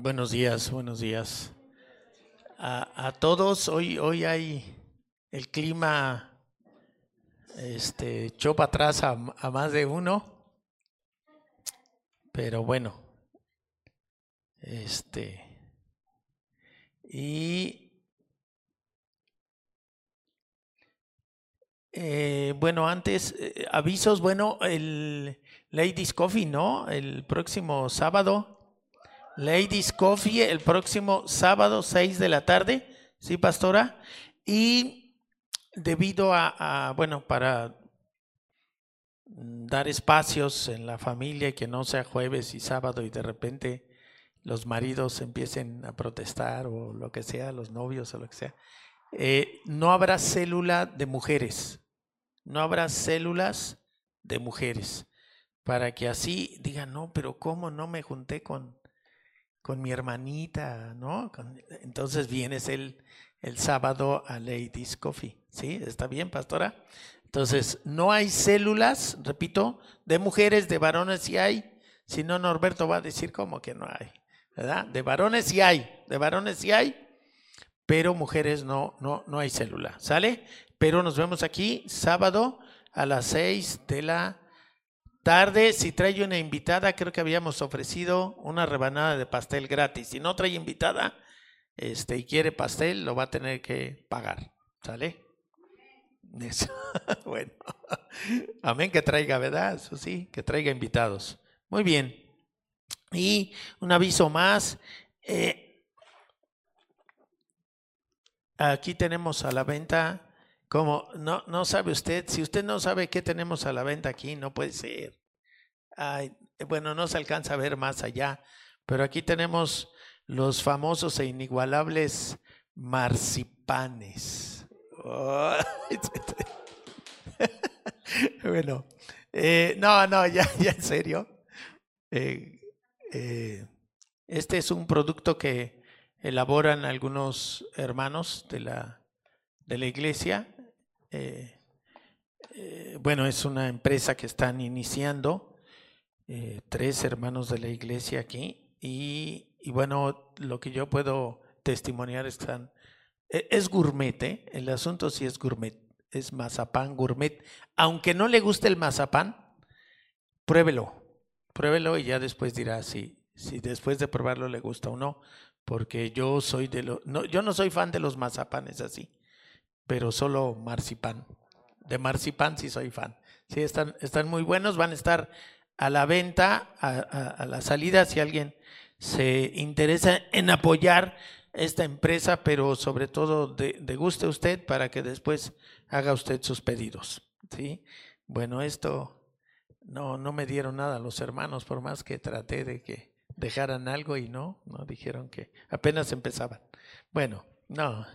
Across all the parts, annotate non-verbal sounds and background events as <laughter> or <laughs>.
Buenos días, buenos días. A, todos, hoy, hoy hay el clima este, chopa atrás a, a más de uno, pero bueno, este, y eh, bueno, antes, eh, avisos, bueno, el Ladies Coffee, ¿no? El próximo sábado Ladies Coffee el próximo sábado, 6 de la tarde, ¿sí, pastora? Y debido a, bueno, para dar espacios en la familia, que no sea jueves y sábado y de repente los maridos empiecen a protestar o lo que sea, los novios o lo que sea, eh, no habrá célula de mujeres, no habrá células de mujeres, para que así digan, no, pero ¿cómo no me junté con con mi hermanita, ¿no? entonces vienes el, el sábado a Ladies Coffee, ¿sí? ¿Está bien, pastora? Entonces, no hay células, repito, de mujeres, de varones sí hay. Si no, Norberto va a decir como que no hay, ¿verdad? De varones sí hay, de varones sí hay, pero mujeres no, no, no hay célula, ¿sale? Pero nos vemos aquí sábado a las seis de la tarde, si trae una invitada, creo que habíamos ofrecido una rebanada de pastel gratis. Si no trae invitada este, y quiere pastel, lo va a tener que pagar. ¿Sale? <laughs> bueno, amén que traiga, ¿verdad? Eso sí, que traiga invitados. Muy bien. Y un aviso más. Eh, aquí tenemos a la venta como no, no sabe usted, si usted no sabe qué tenemos a la venta aquí, no puede ser. Ay, bueno, no se alcanza a ver más allá, pero aquí tenemos los famosos e inigualables marcipanes. <laughs> bueno, eh, no, no, ya, ya en serio. Eh, eh, este es un producto que elaboran algunos hermanos de la, de la iglesia eh, eh, bueno, es una empresa que están iniciando, eh, tres hermanos de la iglesia aquí, y, bueno, lo que yo puedo testimoniar es que e, es gourmet, el asunto sí es gourmet, es mazapán gourmet. Aunque no le guste el mazapán, pruébelo, pruébelo y ya después dirá si, si después de probarlo le gusta o no, porque yo soy de los, no, yo no soy fan de los mazapanes así pero solo marzipan. De marzipan sí soy fan. Sí, están, están muy buenos, van a estar a la venta, a, la salida, si alguien se interesa en apoyar esta empresa, pero sobre todo de, guste usted para que después haga usted sus pedidos. ¿sí? Bueno, esto no, no me dieron nada los hermanos, por más que traté de que dejaran algo y no, no dijeron que apenas empezaban. Bueno, no.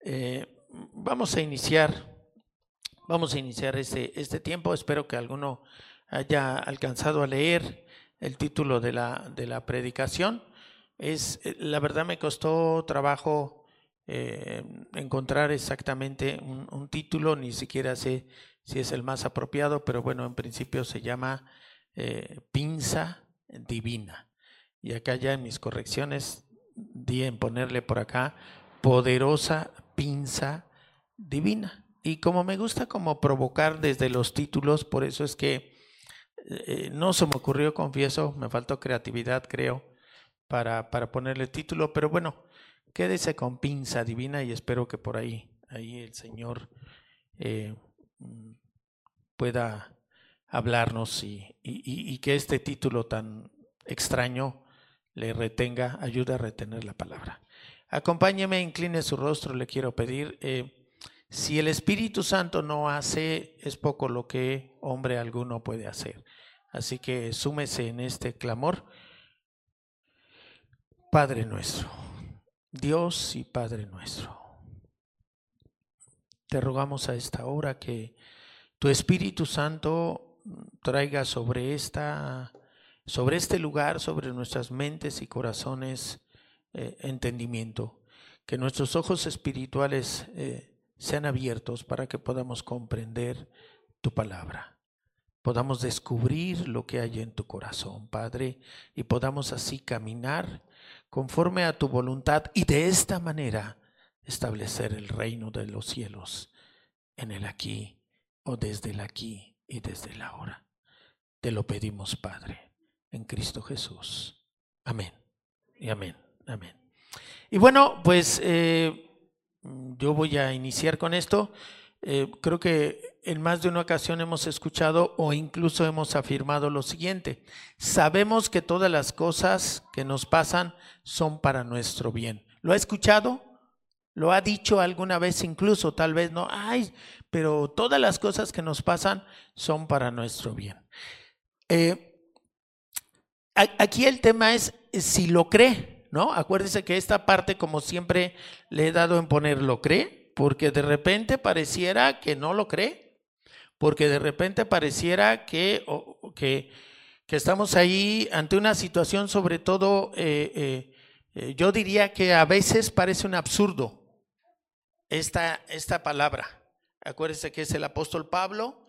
Eh, vamos a iniciar, vamos a iniciar este, este tiempo. Espero que alguno haya alcanzado a leer el título de la, de la predicación. Es, la verdad me costó trabajo eh, encontrar exactamente un, título, ni siquiera sé si es el más apropiado, pero bueno, en principio se llama eh, Pinza Divina. Y acá ya en mis correcciones di en ponerle por acá poderosa pinza divina. Y como me gusta como provocar desde los títulos, por eso es que eh, no se me ocurrió, confieso, me faltó creatividad, creo, para, para ponerle título, pero bueno, quédese con pinza divina y espero que por ahí, ahí el Señor eh, pueda hablarnos y, y que este título tan extraño le retenga, ayude a retener la palabra. Acompáñeme, incline su rostro, le quiero pedir. Eh, si el Espíritu Santo no hace, es poco lo que hombre alguno puede hacer. Así que súmese en este clamor. Padre nuestro, Dios y Padre nuestro, te rogamos a esta hora que tu Espíritu Santo traiga sobre esta sobre este lugar, sobre nuestras mentes y corazones eh, entendimiento, que nuestros ojos espirituales eh, sean abiertos para que podamos comprender tu palabra, podamos descubrir lo que hay en tu corazón, Padre, y podamos así caminar conforme a tu voluntad y de esta manera establecer el reino de los cielos en el aquí o desde el aquí y desde el ahora. Te lo pedimos, Padre, en Cristo Jesús. Amén. Y amén. Amén. Y bueno, pues eh, yo voy a iniciar con esto. Eh, creo que en más de una ocasión hemos escuchado o incluso hemos afirmado lo siguiente. Sabemos que todas las cosas que nos pasan son para nuestro bien. ¿Lo ha escuchado? ¿Lo ha dicho alguna vez incluso? Tal vez no. Ay, pero todas las cosas que nos pasan son para nuestro bien. Eh, aquí el tema es si lo cree, ¿no? Acuérdese que esta parte, como siempre le he dado en poner, ¿lo cree? Porque de repente pareciera que no lo cree, porque de repente pareciera que, que, estamos ahí ante una situación, sobre todo, eh, eh, yo diría que a veces parece un absurdo esta, esta palabra. Acuérdese que es el apóstol Pablo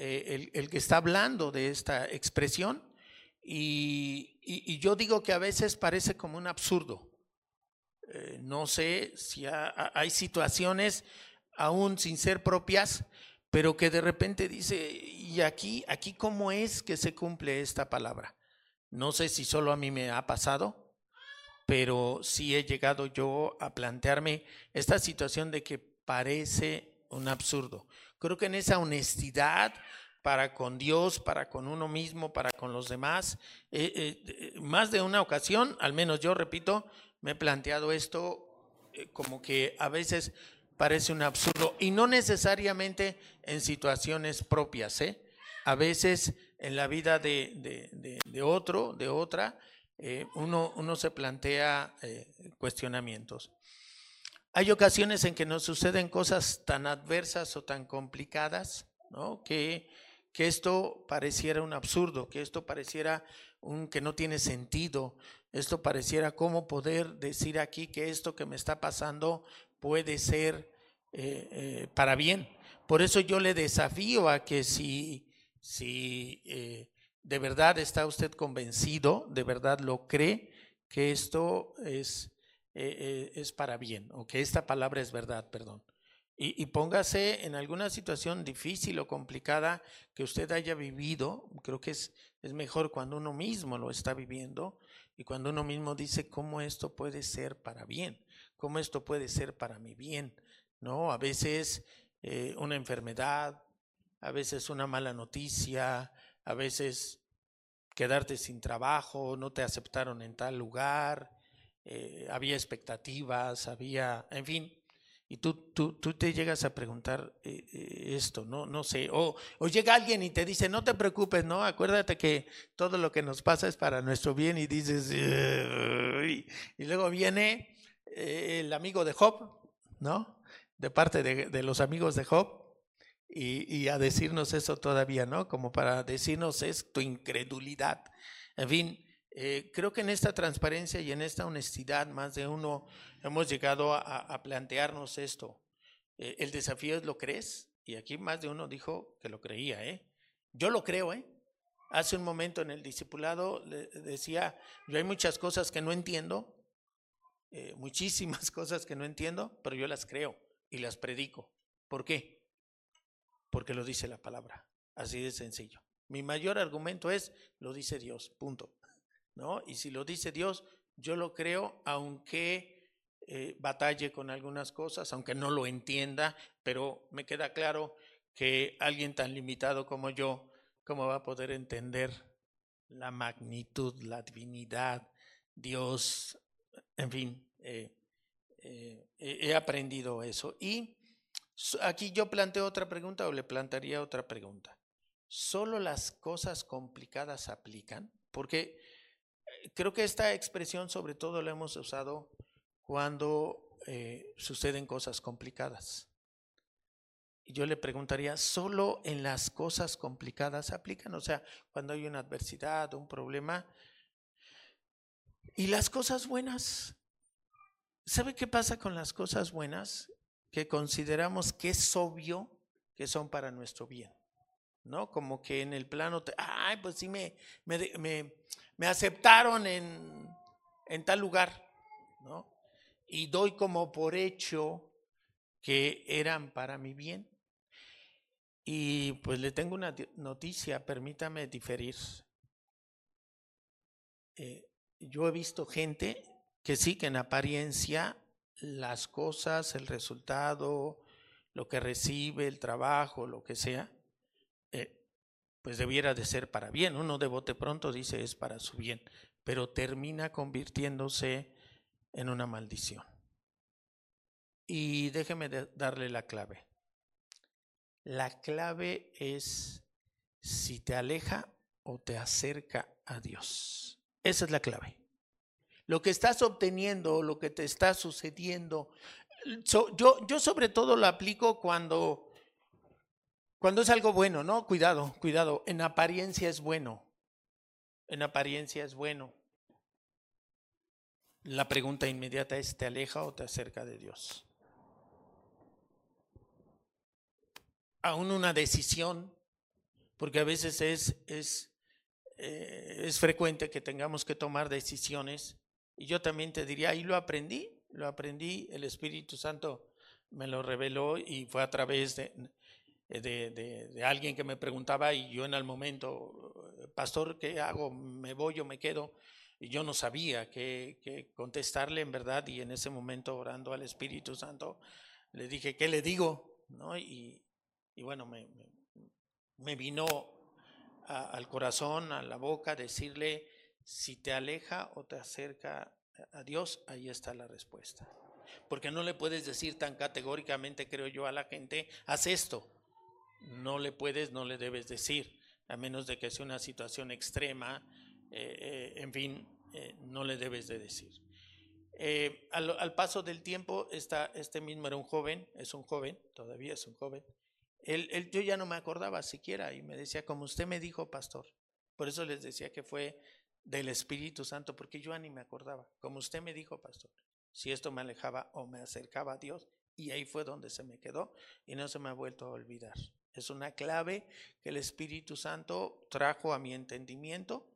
eh, el, que está hablando de esta expresión y, yo digo que a veces parece como un absurdo. Eh, no sé si hay situaciones aún sin ser propias, pero que de repente dice, ¿y aquí, aquí cómo es que se cumple esta palabra? No sé si solo a mí me ha pasado, pero sí he llegado yo a plantearme esta situación de que parece un absurdo. Creo que en esa honestidad para con Dios, para con uno mismo, para con los demás, eh, eh, más de una ocasión, al menos yo repito, me he planteado esto eh, como que a veces parece un absurdo y no necesariamente en situaciones propias, ¿eh? a veces en la vida de, de, otro, de otra, uno, uno, se plantea cuestionamientos. Hay ocasiones en que nos suceden cosas tan adversas o tan complicadas, ¿no? Que, que esto pareciera un absurdo, que esto pareciera un que no tiene sentido, esto pareciera cómo poder decir aquí que esto que me está pasando puede ser eh, eh, para bien. Por eso yo le desafío a que si, si eh, de verdad está usted convencido, de verdad lo cree, que esto es es para bien, o que esta palabra es verdad, perdón. Y, póngase en alguna situación difícil o complicada que usted haya vivido. Creo que es, es mejor cuando uno mismo lo está viviendo y cuando uno mismo dice cómo esto puede ser para bien, cómo esto puede ser para mi bien. ¿no? A veces eh, una enfermedad, a veces una mala noticia, a veces quedarte sin trabajo, no te aceptaron en tal lugar, eh, había expectativas, había, en fin, y tú, tú, tú te llegas a preguntar eh, eh, esto, ¿no? No sé, o, llega alguien y te dice, no te preocupes, ¿no? Acuérdate que todo lo que nos pasa es para nuestro bien y dices, y, luego viene el amigo de Job, ¿no? De parte de, de los amigos de Job. Y, y, a decirnos eso todavía, ¿no? Como para decirnos es tu incredulidad. En fin, eh, creo que en esta transparencia y en esta honestidad más de uno hemos llegado a, plantearnos esto. Eh, el desafío es, ¿lo crees? Y aquí más de uno dijo que lo creía, ¿eh? Yo lo creo, ¿eh? Hace un momento en el discipulado decía, yo hay muchas cosas que no entiendo, muchísimas <laughs> cosas que no entiendo, pero yo las creo y las predico. ¿Por qué? Porque lo dice la palabra, así de sencillo. Mi mayor argumento es, lo dice Dios, punto. ¿No? Y si lo dice Dios, yo lo creo, aunque eh, batalle con algunas cosas, aunque no lo entienda, pero me queda claro que alguien tan limitado como yo, ¿cómo va a poder entender la magnitud, la divinidad, Dios, en fin, eh, eh, he aprendido eso. Y aquí yo planteo otra pregunta o le plantearía otra pregunta. ¿Solo las cosas complicadas aplican? Porque creo que esta expresión sobre todo la hemos usado cuando eh, suceden cosas complicadas. Y yo le preguntaría, ¿solo en las cosas complicadas aplican? O sea, cuando hay una adversidad, un problema. ¿Y las cosas buenas? ¿Sabe qué pasa con las cosas buenas? Que consideramos que es obvio que son para nuestro bien. ¿No? Como que en el plano, ay, pues sí me, me, me me aceptaron en, tal lugar. ¿no? Y doy como por hecho que eran para mi bien. Y pues le tengo una noticia, permítame diferir. Eh, yo he visto gente que sí, que en apariencia las cosas, el resultado, lo que recibe, el trabajo, lo que sea, pues debiera de ser para bien. Uno de bote pronto dice es para su bien, pero termina convirtiéndose en una maldición. Y déjeme darle la clave. La clave es si te aleja o te acerca a Dios. Esa es la clave. Lo que estás obteniendo, lo que te está sucediendo. yo, yo sobre todo lo aplico cuando, cuando es algo bueno, ¿no? Cuidado, cuidado. En apariencia es bueno. En apariencia es bueno. La pregunta inmediata es, ¿te aleja o te acerca de Dios? aún una decisión, porque a veces es, es, eh, es frecuente que tengamos que tomar decisiones. Y yo también te diría, ahí lo aprendí, lo aprendí, el Espíritu Santo me lo reveló y fue a través de, de, de, alguien que me preguntaba y yo en el momento, pastor, ¿qué hago? ¿Me voy o me quedo? Y yo no sabía qué, qué contestarle en verdad y en ese momento orando al Espíritu Santo le dije, ¿qué le digo? ¿No? Y, y bueno, me, me, vino al corazón, a la boca, decirle, si te aleja o te acerca a Dios, ahí está la respuesta. Porque no le puedes decir tan categóricamente, creo yo, a la gente, haz esto. No le puedes, no le debes decir, a menos de que sea una situación extrema, eh, eh, en fin, eh, no le debes de decir. Al, paso del tiempo, esta, este mismo era un joven, es un joven, todavía es un joven, él, yo ya no me acordaba siquiera y me decía, como usted me dijo, pastor. Por eso les decía que fue del Espíritu Santo, porque yo ni me acordaba. Como usted me dijo, pastor, si esto me alejaba o me acercaba a Dios, y ahí fue donde se me quedó y no se me ha vuelto a olvidar. Es una clave que el Espíritu Santo trajo a mi entendimiento,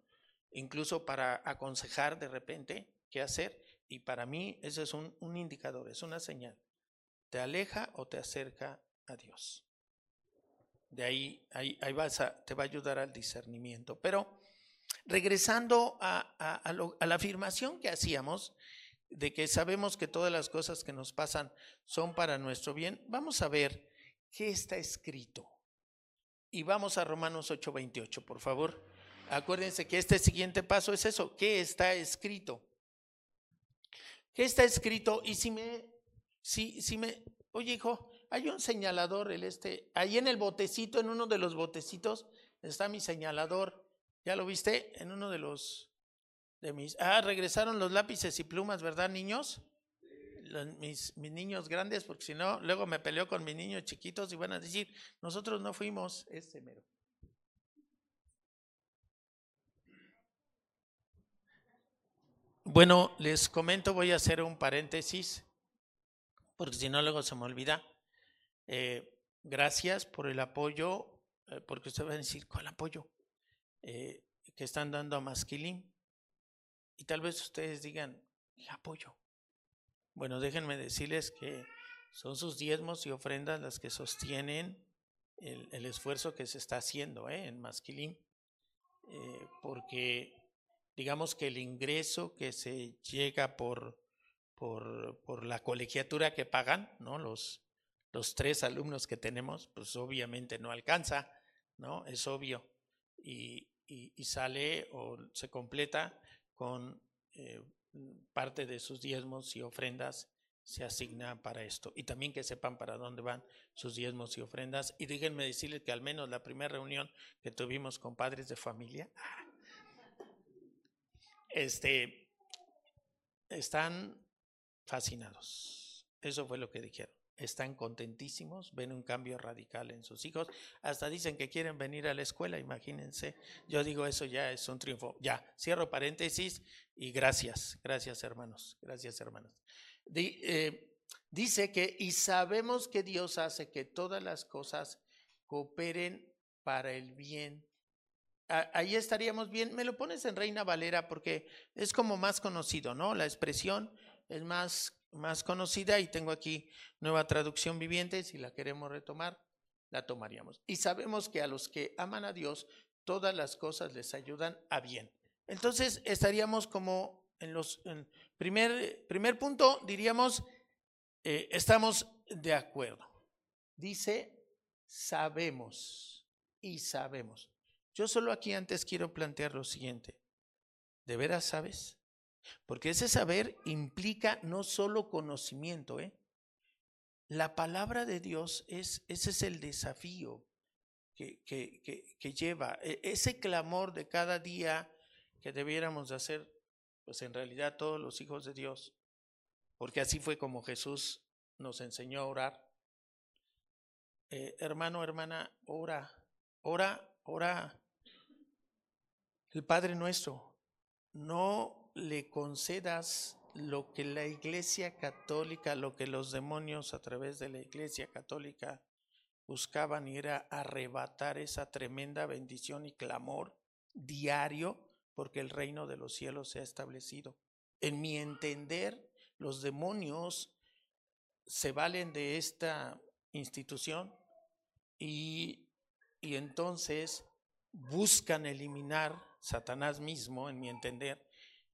incluso para aconsejar de repente qué hacer. Y para mí ese es un, indicador, es una señal. ¿Te aleja o te acerca a Dios? De ahí, ahí, ahí vas a, te va a ayudar al discernimiento. Pero regresando a, a, la afirmación que hacíamos, de que sabemos que todas las cosas que nos pasan son para nuestro bien, vamos a ver qué está escrito. Y vamos a Romanos 8:28, por favor. Acuérdense que este siguiente paso es eso, ¿qué está escrito? ¿Qué está escrito? Y si me, si, si me, oye hijo, hay un señalador, el este, ahí en el botecito, en uno de los botecitos, está mi señalador. ¿Ya lo viste? En uno de los de mis. Ah, regresaron los lápices y plumas, ¿verdad, niños? Mis, mis niños grandes, porque si no, luego me peleo con mis niños chiquitos y van a decir, nosotros no fuimos este mero. Bueno, les comento, voy a hacer un paréntesis, porque si no, luego se me olvida. Eh, gracias por el apoyo, eh, porque usted va a decir, ¿cuál apoyo? Eh, que están dando a Masquilín. Y tal vez ustedes digan, ¿qué apoyo? Bueno, déjenme decirles que son sus diezmos y ofrendas las que sostienen el, esfuerzo que se está haciendo en Masquilín. porque digamos que el ingreso que se llega por, por, por la colegiatura que pagan, ¿no? Los, los tres alumnos que tenemos, pues obviamente no alcanza, ¿no? Es obvio. Y, y, sale o se completa con eh, parte de sus diezmos y ofrendas se asigna para esto. Y también que sepan para dónde van sus diezmos y ofrendas. Y déjenme decirles que al menos la primera reunión que tuvimos con padres de familia, este, están fascinados. Eso fue lo que dijeron están contentísimos, ven un cambio radical en sus hijos, hasta dicen que quieren venir a la escuela, imagínense. Yo digo, eso ya es un triunfo. Ya, cierro paréntesis y gracias, gracias hermanos, gracias hermanos. Eh, dice que, y sabemos que Dios hace que todas las cosas cooperen para el bien. ahí estaríamos bien. Me lo pones en Reina Valera porque es como más conocido, ¿no? La expresión es más, más conocida y tengo aquí nueva traducción viviente, si la queremos retomar, la tomaríamos. Y sabemos que a los que aman a Dios, todas las cosas les ayudan a bien. Entonces estaríamos como en los primer, primer punto, diríamos, eh, estamos de acuerdo. Dice, sabemos y sabemos. Yo solo aquí antes quiero plantear lo siguiente. ¿De veras sabes? Porque ese saber implica no solo conocimiento, ¿eh? La palabra de Dios es, ese es el desafío que, que, que, lleva, e, ese clamor de cada día que debiéramos hacer, pues en realidad todos los hijos de Dios, porque así fue como Jesús nos enseñó a orar. Eh, hermano, hermana, ora, ora, ora. El Padre nuestro, no le concedas lo que la Iglesia Católica, lo que los demonios a través de la Iglesia Católica buscaban era arrebatar esa tremenda bendición y clamor diario porque el reino de los cielos se ha establecido. En mi entender, los demonios se valen de esta institución y, y entonces buscan eliminar Satanás mismo, en mi entender,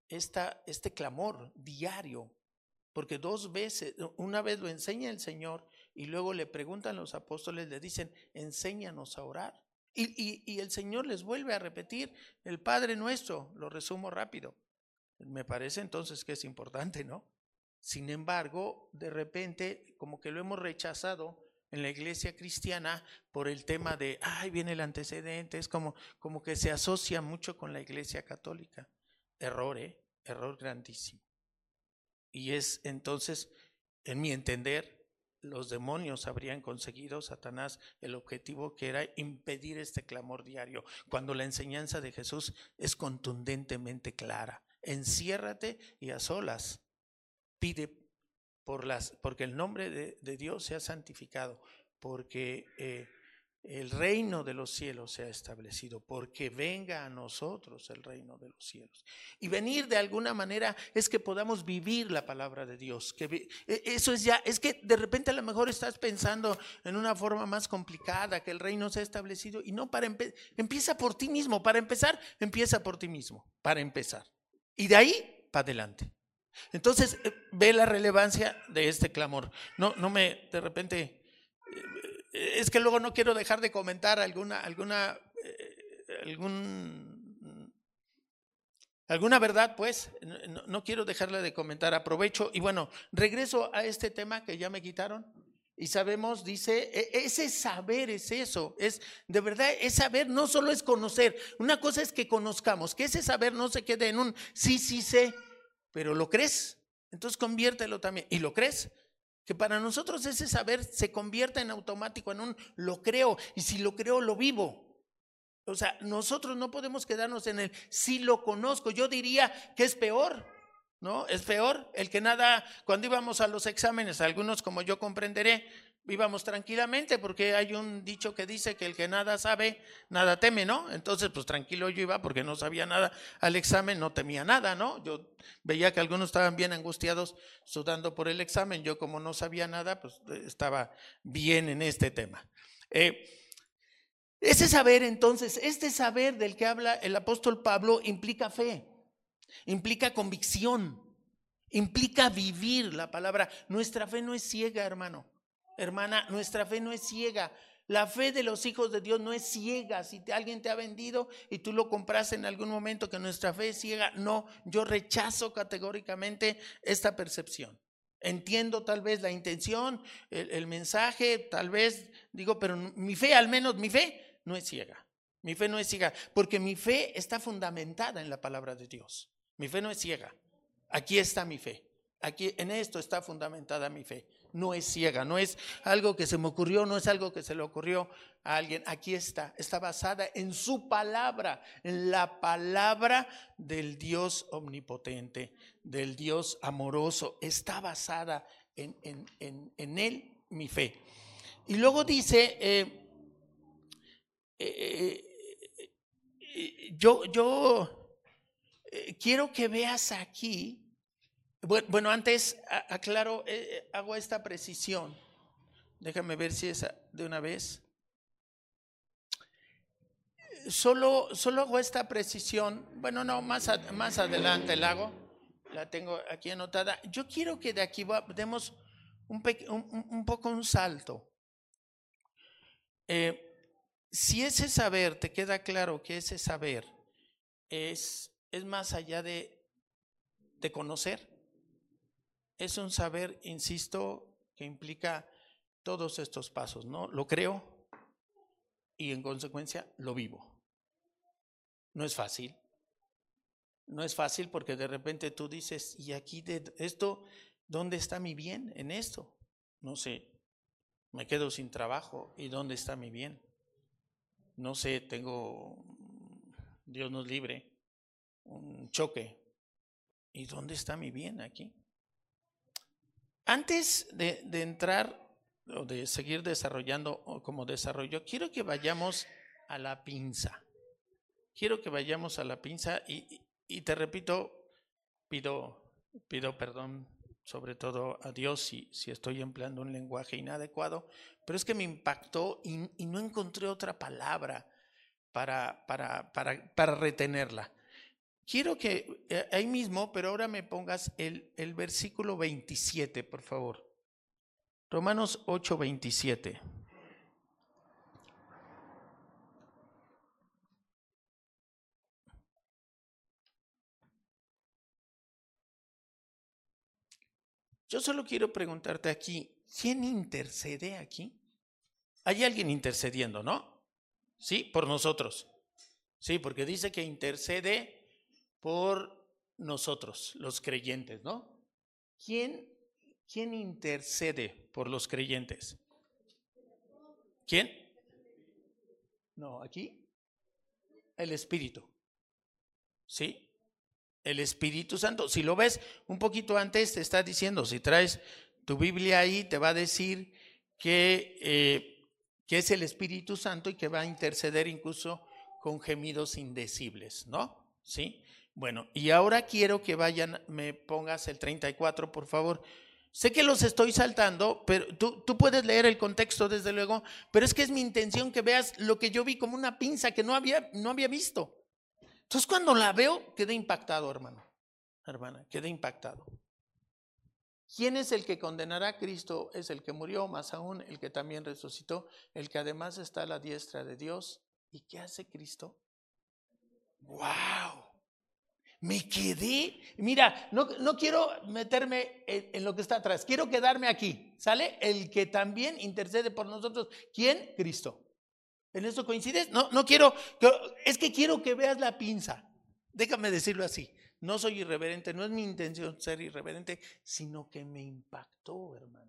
esta, este clamor diario, porque dos veces, una vez lo enseña el Señor y luego le preguntan los apóstoles, le dicen, enséñanos a orar. Y, y, el Señor les vuelve a repetir, el Padre nuestro, lo resumo rápido. Me parece entonces que es importante, ¿no? Sin embargo, de repente, como que lo hemos rechazado en la iglesia cristiana por el tema de, ay, viene el antecedente, es como, como que se asocia mucho con la iglesia católica. Error, ¿eh? Error grandísimo. Y es entonces, en mi entender, los demonios habrían conseguido, Satanás, el objetivo que era impedir este clamor diario, cuando la enseñanza de Jesús es contundentemente clara. Enciérrate y a solas pide por las, porque el nombre de, Dios sea santificado, porque eh, el reino de los cielos se ha establecido, porque venga a nosotros el reino de los cielos. Y venir de alguna manera es que podamos vivir la palabra de Dios. Que e, eso es ya, es que de repente a lo mejor estás pensando en una forma más complicada, que el reino se ha establecido, y no para empieza por ti mismo, para empezar, empieza por ti mismo, para empezar. Y de ahí para adelante. Entonces, eh, ve la relevancia de este clamor. No, no me, de repente, es que luego no quiero dejar de comentar alguna, alguna, eh, algún, alguna verdad, pues, no, quiero dejarla de comentar. Aprovecho y bueno, regreso a este tema que ya me quitaron. Y sabemos, dice, e, ese saber es eso, es de verdad, es saber no solo es conocer, una cosa es que conozcamos, que ese saber no se quede en un sí, sí sé, pero lo crees, entonces conviértelo también. ¿Y lo crees? Que para nosotros ese saber se convierta en automático, en un lo creo, y si lo creo, lo vivo. O sea, nosotros no podemos quedarnos en el si lo conozco. Yo diría que es peor, ¿no? Es peor el que nada, cuando íbamos a los exámenes, algunos como yo comprenderé, íbamos tranquilamente porque hay un dicho que dice que el que nada sabe, nada teme, ¿no? Entonces, pues tranquilo yo iba porque no sabía nada al examen, no temía nada, ¿no? Yo veía que algunos estaban bien angustiados sudando por el examen, yo como no sabía nada, pues estaba bien en este tema. Eh, ese saber entonces, este saber del que habla el apóstol Pablo implica fe, implica convicción, implica vivir la palabra. Nuestra fe no es ciega, hermano. Hermana, nuestra fe no es ciega. La fe de los hijos de Dios no es ciega. Si alguien te ha vendido y tú lo compras en algún momento que nuestra fe es ciega, no, yo rechazo categóricamente esta percepción. Entiendo tal vez la intención, el, el mensaje, tal vez digo, pero mi fe, al menos mi fe, no es ciega. Mi fe no es ciega, porque mi fe está fundamentada en la palabra de Dios. Mi fe no es ciega. Aquí está mi fe. Aquí en esto está fundamentada mi fe no es ciega, no es algo que se me ocurrió, no es algo que se le ocurrió a alguien. Aquí está, está basada en su palabra, en la palabra del Dios omnipotente, del Dios amoroso. Está basada en, en, él mi fe. Y luego dice, eh, eh, eh, yo, yo quiero que veas aquí Bueno, antes aclaro, eh, eh, hago esta precisión. Déjame ver si es de una vez. Solo, solo hago esta precisión. Bueno, no, más, más adelante la hago. La tengo aquí anotada. Yo quiero que de aquí demos un, un, poco un salto. Eh, si ese saber, te queda claro que ese saber es, es más allá de, de conocer, es un saber, insisto, que implica todos estos pasos, ¿no? Lo creo y en consecuencia lo vivo. No es fácil. No es fácil porque de repente tú dices, ¿y aquí de esto, dónde está mi bien en esto? No sé, me quedo sin trabajo y dónde está mi bien. No sé, tengo, Dios nos libre, un choque. ¿Y dónde está mi bien aquí? Antes de, entrar o de seguir desarrollando como desarrollo, quiero que vayamos a la pinza. Quiero que vayamos a la pinza y, te repito, pido, pido perdón sobre todo a Dios si, si estoy empleando un lenguaje inadecuado, pero es que me impactó y, no encontré otra palabra para, para, para, para retenerla. Quiero que eh, ahí mismo, pero ahora me pongas el, el versículo 27, por favor. Romanos 8, 27. Yo solo quiero preguntarte aquí, ¿quién intercede aquí? Hay alguien intercediendo, ¿no? Sí, por nosotros. Sí, porque dice que intercede por nosotros, los creyentes, ¿no? ¿Quién, quién intercede por los creyentes? ¿Quién? No, aquí. El Espíritu. ¿Sí? El Espíritu Santo. Si lo ves un poquito antes, te está diciendo, si traes tu Biblia ahí, te va a decir que, eh, que es el Espíritu Santo y que va a interceder incluso con gemidos indecibles, ¿no? ¿Sí? Bueno, y ahora quiero que vayan, me pongas el 34, por favor. Sé que los estoy saltando, pero tú, tú, puedes leer el contexto desde luego, pero es que es mi intención que veas lo que yo vi como una pinza que no había, no había visto. Entonces cuando la veo, quedé impactado, hermano, hermana, quedé impactado. ¿Quién es el que condenará a Cristo? Es el que murió, más aún el que también resucitó, el que además está a la diestra de Dios. ¿Y qué hace Cristo? ¡Wow! Me quedé, mira, no, no quiero meterme en, lo que está atrás, quiero quedarme aquí, ¿sale? El que también intercede por nosotros. ¿Quién? Cristo. ¿En eso coincides? No, no quiero, es que quiero que veas la pinza. Déjame decirlo así. No soy irreverente, no es mi intención ser irreverente, sino que me impactó, hermano.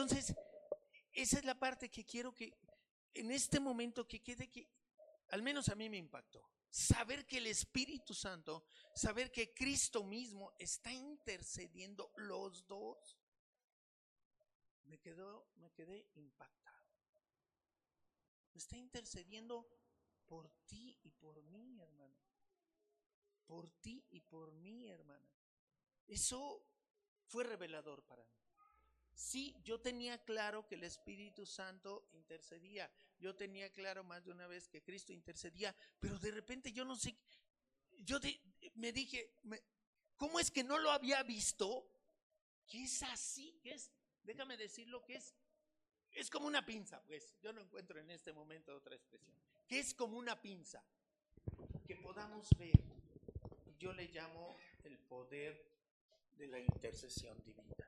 Entonces, esa es la parte que quiero que en este momento que quede que, al menos a mí me impactó. Saber que el Espíritu Santo, saber que Cristo mismo está intercediendo los dos, me, quedó, me quedé impactado. Está intercediendo por ti y por mí, hermano. Por ti y por mí, hermana. Eso fue revelador para mí. Sí, yo tenía claro que el Espíritu Santo intercedía. Yo tenía claro más de una vez que Cristo intercedía, pero de repente yo no sé, yo me dije, ¿cómo es que no lo había visto? Que es así, que es, déjame decirlo, que es, es como una pinza, pues. Yo no encuentro en este momento otra expresión. Que es como una pinza, que podamos ver. Yo le llamo el poder de la intercesión divina.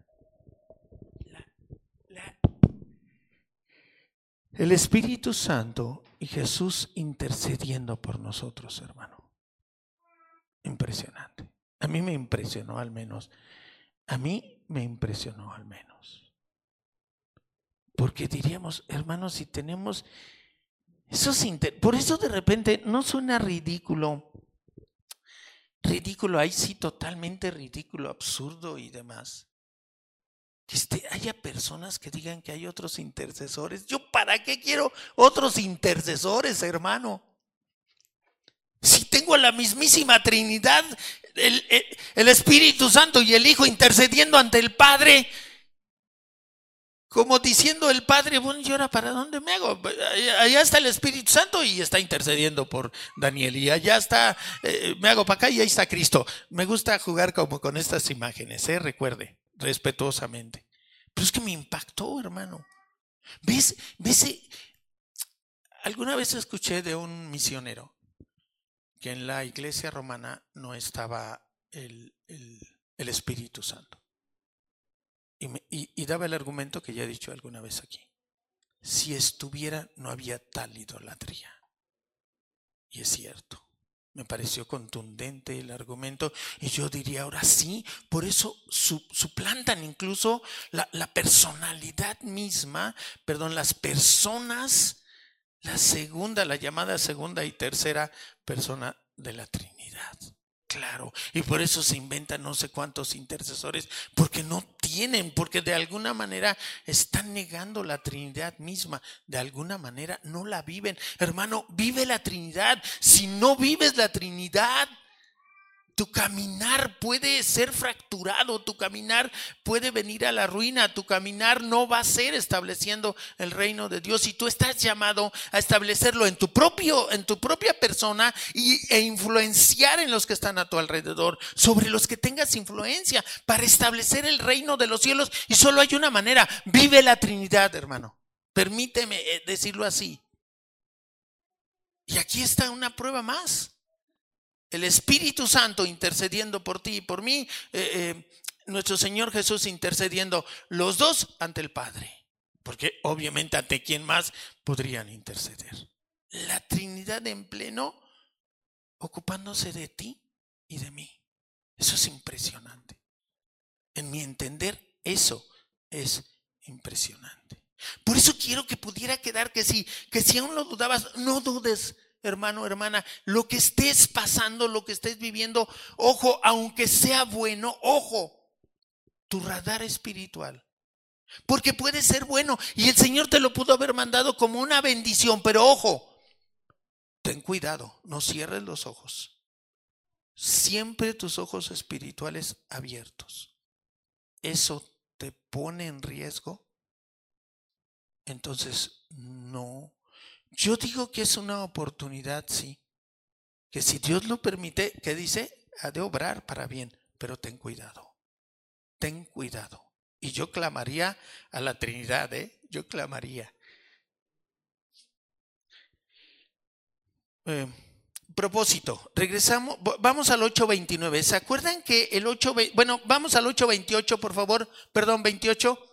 El Espíritu Santo y Jesús intercediendo por nosotros, hermano. Impresionante. A mí me impresionó al menos A mí me impresionó al menos. Porque diríamos, hermanos, si tenemos esos por eso de repente no suena ridículo. Ridículo, ahí sí totalmente ridículo, absurdo y demás. Que haya personas que digan que hay otros intercesores. ¿Yo para qué quiero otros intercesores, hermano? Si tengo a la mismísima Trinidad, el, el, Espíritu Santo y el Hijo intercediendo ante el Padre, como diciendo el Padre, bueno, ¿y ahora para dónde me hago? Allá está el Espíritu Santo y está intercediendo por Daniel. Y allá está, eh, me hago para acá y ahí está Cristo. Me gusta jugar como con estas imágenes, ¿eh? recuerde, respetuosamente. Pero es que me impactó, hermano. ¿Ves? ¿Ves? Alguna vez escuché de un misionero que en la iglesia romana no estaba el, Espíritu Santo. Y, daba el argumento que ya he dicho alguna vez aquí. Si estuviera, no había tal idolatría. Y es cierto. Me pareció contundente el argumento y yo diría ahora sí, por eso suplantan incluso la, la, personalidad misma, perdón, las personas la segunda, la llamada segunda y tercera persona de la Trinidad. Claro, y por eso se inventan no sé cuántos intercesores, porque no tienen, porque de alguna manera están negando la Trinidad misma, de alguna manera no la viven. Hermano, vive la Trinidad. Si no vives la Trinidad, tu caminar puede ser fracturado, tu caminar puede venir a la ruina, tu caminar no va a ser estableciendo el reino de Dios y tú estás llamado a establecerlo en tu propio en tu propia persona y, e influenciar en los que están a tu alrededor, sobre los que tengas influencia para establecer el reino de los cielos y solo hay una manera, vive la Trinidad, hermano. Permíteme eh, decirlo así. Y aquí está una prueba más el Espíritu Santo intercediendo por ti y por mí, eh, eh, nuestro Señor Jesús intercediendo, los dos ante el Padre, porque obviamente ante quién más podrían interceder. La Trinidad en pleno ocupándose de ti y de mí. Eso es impresionante. En mi entender, eso es impresionante. Por eso quiero que pudiera quedar que si, que si aún lo dudabas, no dudes hermano, hermana, lo que estés pasando, lo que estés viviendo, ojo, aunque sea bueno, ojo, tu radar espiritual. Porque puede ser bueno y el Señor te lo pudo haber mandado como una bendición, pero ojo, ten cuidado, no cierres los ojos. Siempre tus ojos espirituales abiertos. Eso te pone en riesgo. Entonces, no yo digo que es una oportunidad, sí. Que si Dios lo permite, ¿qué dice? Ha de obrar para bien, pero ten cuidado. Ten cuidado. Y yo clamaría a la Trinidad, ¿eh? Yo clamaría. Eh, propósito, regresamos, vamos al 8.29. ¿Se acuerdan que el 8, bueno, vamos al 8.28, por favor, perdón, 28?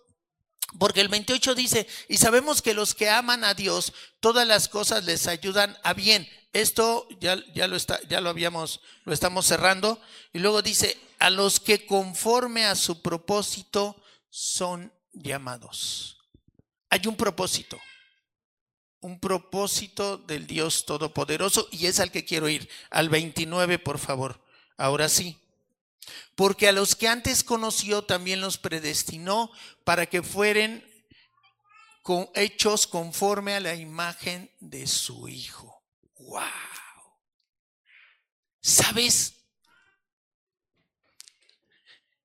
Porque el 28 dice, y sabemos que los que aman a Dios, todas las cosas les ayudan a bien. Esto ya, ya, lo, está, ya lo habíamos, lo estamos cerrando. Y luego dice, a los que conforme a su propósito son llamados. Hay un propósito, un propósito del Dios Todopoderoso y es al que quiero ir. Al 29, por favor. Ahora sí. Porque a los que antes conoció también los predestinó para que fueren hechos conforme a la imagen de su Hijo. ¡Wow! ¿Sabes?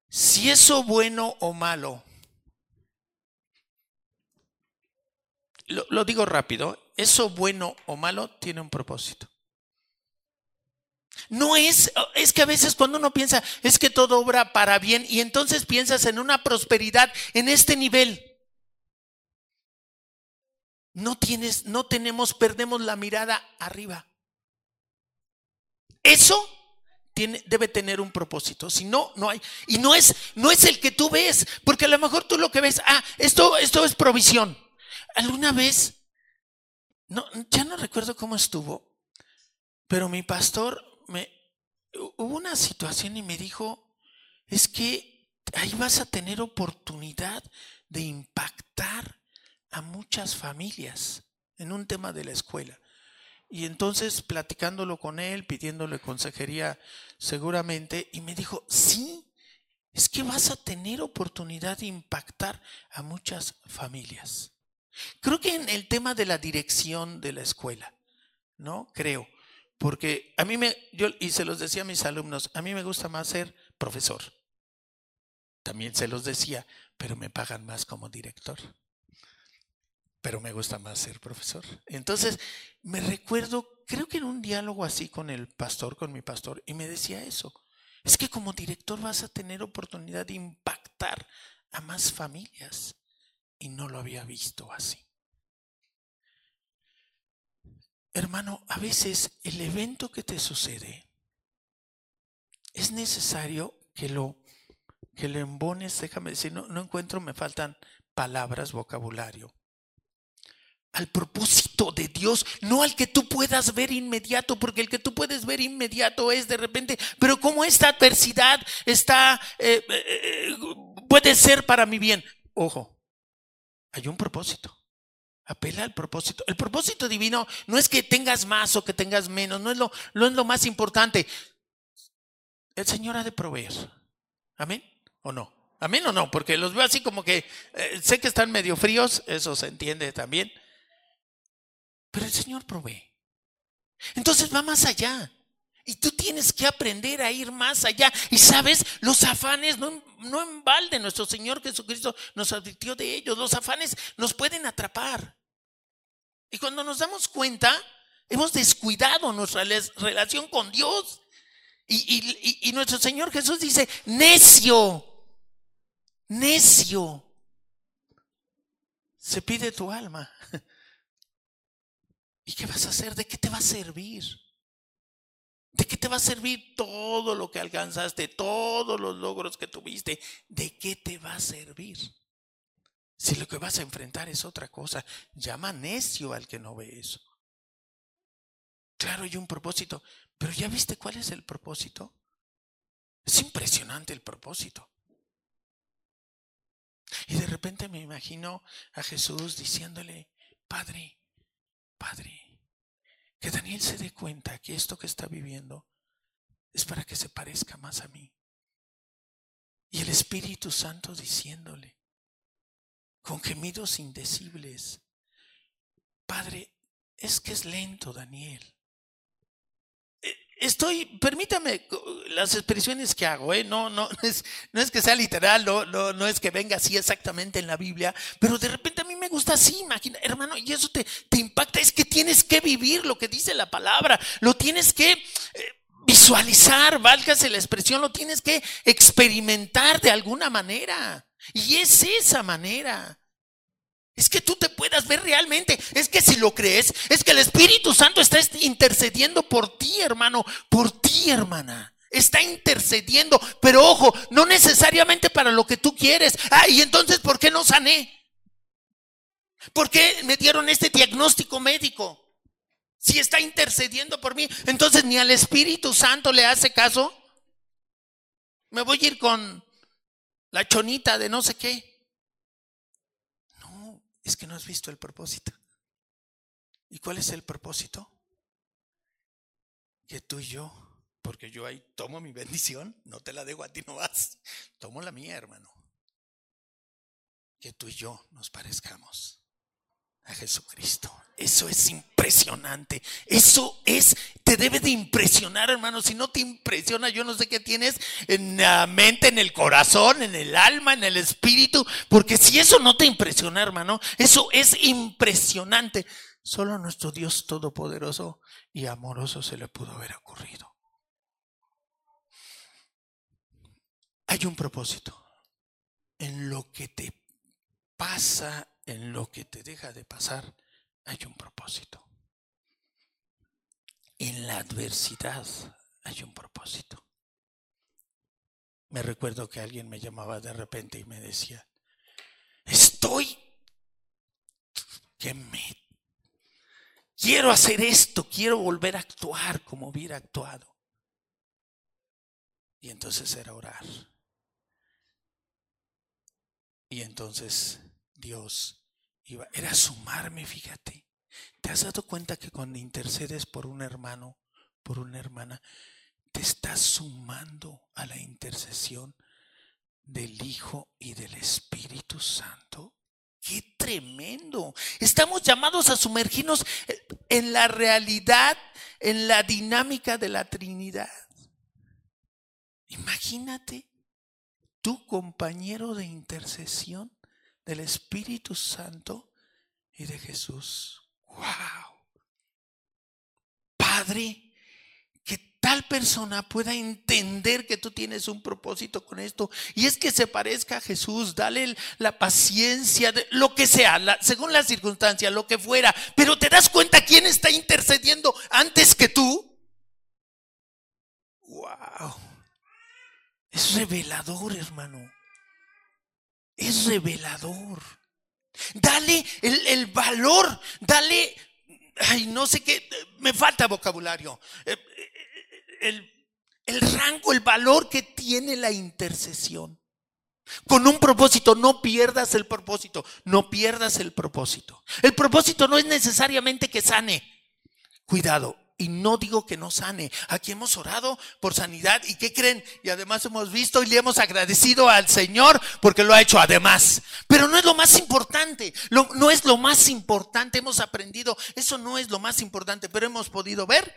Si eso bueno o malo, lo digo rápido, eso bueno o malo tiene un propósito. No es, es que a veces cuando uno piensa, es que todo obra para bien y entonces piensas en una prosperidad en este nivel. No tienes, no tenemos, perdemos la mirada arriba. Eso tiene, debe tener un propósito. Si no, no hay. Y no es, no es el que tú ves, porque a lo mejor tú lo que ves, ah, esto, esto es provisión. Alguna vez, no, ya no recuerdo cómo estuvo, pero mi pastor me hubo una situación y me dijo, es que ahí vas a tener oportunidad de impactar a muchas familias en un tema de la escuela. Y entonces platicándolo con él, pidiéndole consejería seguramente, y me dijo, sí, es que vas a tener oportunidad de impactar a muchas familias. Creo que en el tema de la dirección de la escuela, ¿no? Creo. Porque a mí me, yo, y se los decía a mis alumnos, a mí me gusta más ser profesor. También se los decía, pero me pagan más como director. Pero me gusta más ser profesor. Entonces, me recuerdo, creo que en un diálogo así con el pastor, con mi pastor, y me decía eso. Es que como director vas a tener oportunidad de impactar a más familias. Y no lo había visto así. Hermano, a veces el evento que te sucede es necesario que lo que lo embones, déjame decir, no, no encuentro, me faltan palabras, vocabulario. Al propósito de Dios, no al que tú puedas ver inmediato, porque el que tú puedes ver inmediato es de repente, pero como esta adversidad está, eh, eh, eh, puede ser para mi bien. Ojo, hay un propósito. Apela al propósito. El propósito divino no es que tengas más o que tengas menos, no es lo, no es lo más importante. El Señor ha de proveer. Amén o no. Amén o no, porque los veo así como que eh, sé que están medio fríos, eso se entiende también. Pero el Señor provee. Entonces va más allá. Y tú tienes que aprender a ir más allá. Y sabes, los afanes, no, no en nuestro Señor Jesucristo nos advirtió de ellos. Los afanes nos pueden atrapar. Y cuando nos damos cuenta, hemos descuidado nuestra relación con Dios. Y, y nuestro Señor Jesús dice, necio, necio, se pide tu alma. <laughs> ¿Y qué vas a hacer? ¿De qué te va a servir? ¿De qué te va a servir todo lo que alcanzaste, todos los logros que tuviste? ¿De qué te va a servir? Si lo que vas a enfrentar es otra cosa, llama necio al que no ve eso. Claro, hay un propósito, pero ¿ya viste cuál es el propósito? Es impresionante el propósito. Y de repente me imagino a Jesús diciéndole, Padre, Padre, que Daniel se dé cuenta que esto que está viviendo es para que se parezca más a mí. Y el Espíritu Santo diciéndole, con gemidos indecibles, Padre, es que es lento, Daniel. Estoy, permítame las expresiones que hago, ¿eh? no, no, <laughs> es, no es que sea literal, no, no, no es que venga así exactamente en la Biblia, pero de repente a mí me gusta así, imagina, hermano, y eso te, te impacta, es que tienes que vivir lo que dice la palabra, lo tienes que eh, visualizar, válgase la expresión, lo tienes que experimentar de alguna manera. Y es esa manera. Es que tú te puedas ver realmente. Es que si lo crees, es que el Espíritu Santo está intercediendo por ti, hermano, por ti, hermana. Está intercediendo, pero ojo, no necesariamente para lo que tú quieres. Ah, y entonces, ¿por qué no sané? ¿Por qué me dieron este diagnóstico médico? Si está intercediendo por mí, entonces ni al Espíritu Santo le hace caso. Me voy a ir con la chonita de no sé qué. Es que no has visto el propósito. ¿Y cuál es el propósito? Que tú y yo, porque yo ahí tomo mi bendición, no te la dejo a ti no vas, tomo la mía, hermano. Que tú y yo nos parezcamos a Jesucristo. Eso es impresionante. Eso es, te debe de impresionar, hermano. Si no te impresiona, yo no sé qué tienes en la mente, en el corazón, en el alma, en el espíritu. Porque si eso no te impresiona, hermano, eso es impresionante. Solo a nuestro Dios Todopoderoso y amoroso se le pudo haber ocurrido. Hay un propósito en lo que te pasa en lo que te deja de pasar hay un propósito. En la adversidad hay un propósito. Me recuerdo que alguien me llamaba de repente y me decía, estoy que me quiero hacer esto, quiero volver a actuar como hubiera actuado. Y entonces era orar. Y entonces Dios iba, era sumarme, fíjate. ¿Te has dado cuenta que cuando intercedes por un hermano, por una hermana, te estás sumando a la intercesión del Hijo y del Espíritu Santo? ¡Qué tremendo! Estamos llamados a sumergirnos en la realidad, en la dinámica de la Trinidad. Imagínate tu compañero de intercesión del Espíritu Santo y de Jesús. ¡Wow! Padre, tal persona pueda entender que tú tienes un propósito con esto. Y es que se parezca a Jesús, dale la paciencia, de, lo que sea, según la circunstancia, lo que fuera. Pero te das cuenta quién está intercediendo antes que tú. Wow. Es revelador, hermano. Es revelador. Dale el, el valor, dale ay, no sé qué, me falta vocabulario. Eh, el, rango, el valor que tiene la intercesión. Con un propósito, no pierdas el propósito, no pierdas el propósito. El propósito no es necesariamente que sane. Cuidado, y no digo que no sane. Aquí hemos orado por sanidad y ¿qué creen? Y además hemos visto y le hemos agradecido al Señor porque lo ha hecho además. Pero no es lo más importante, no es lo más importante. Hemos aprendido, eso no es lo más importante, pero hemos podido ver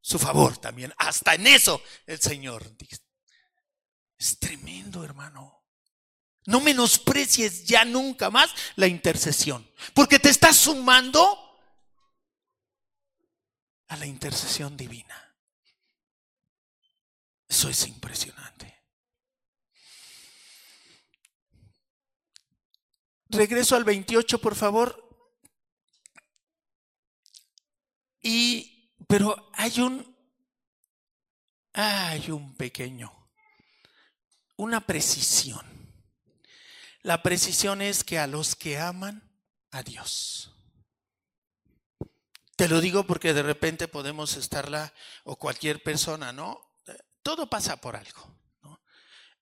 su favor también. Hasta en eso el Señor. Es tremendo, hermano. No menosprecies ya nunca más la intercesión, porque te estás sumando a la intercesión divina. Eso es impresionante. Regreso al 28, por favor. Y pero hay un, hay un pequeño, una precisión. La precisión es que a los que aman a Dios. Te lo digo porque de repente podemos estarla, o cualquier persona, ¿no? Todo pasa por algo.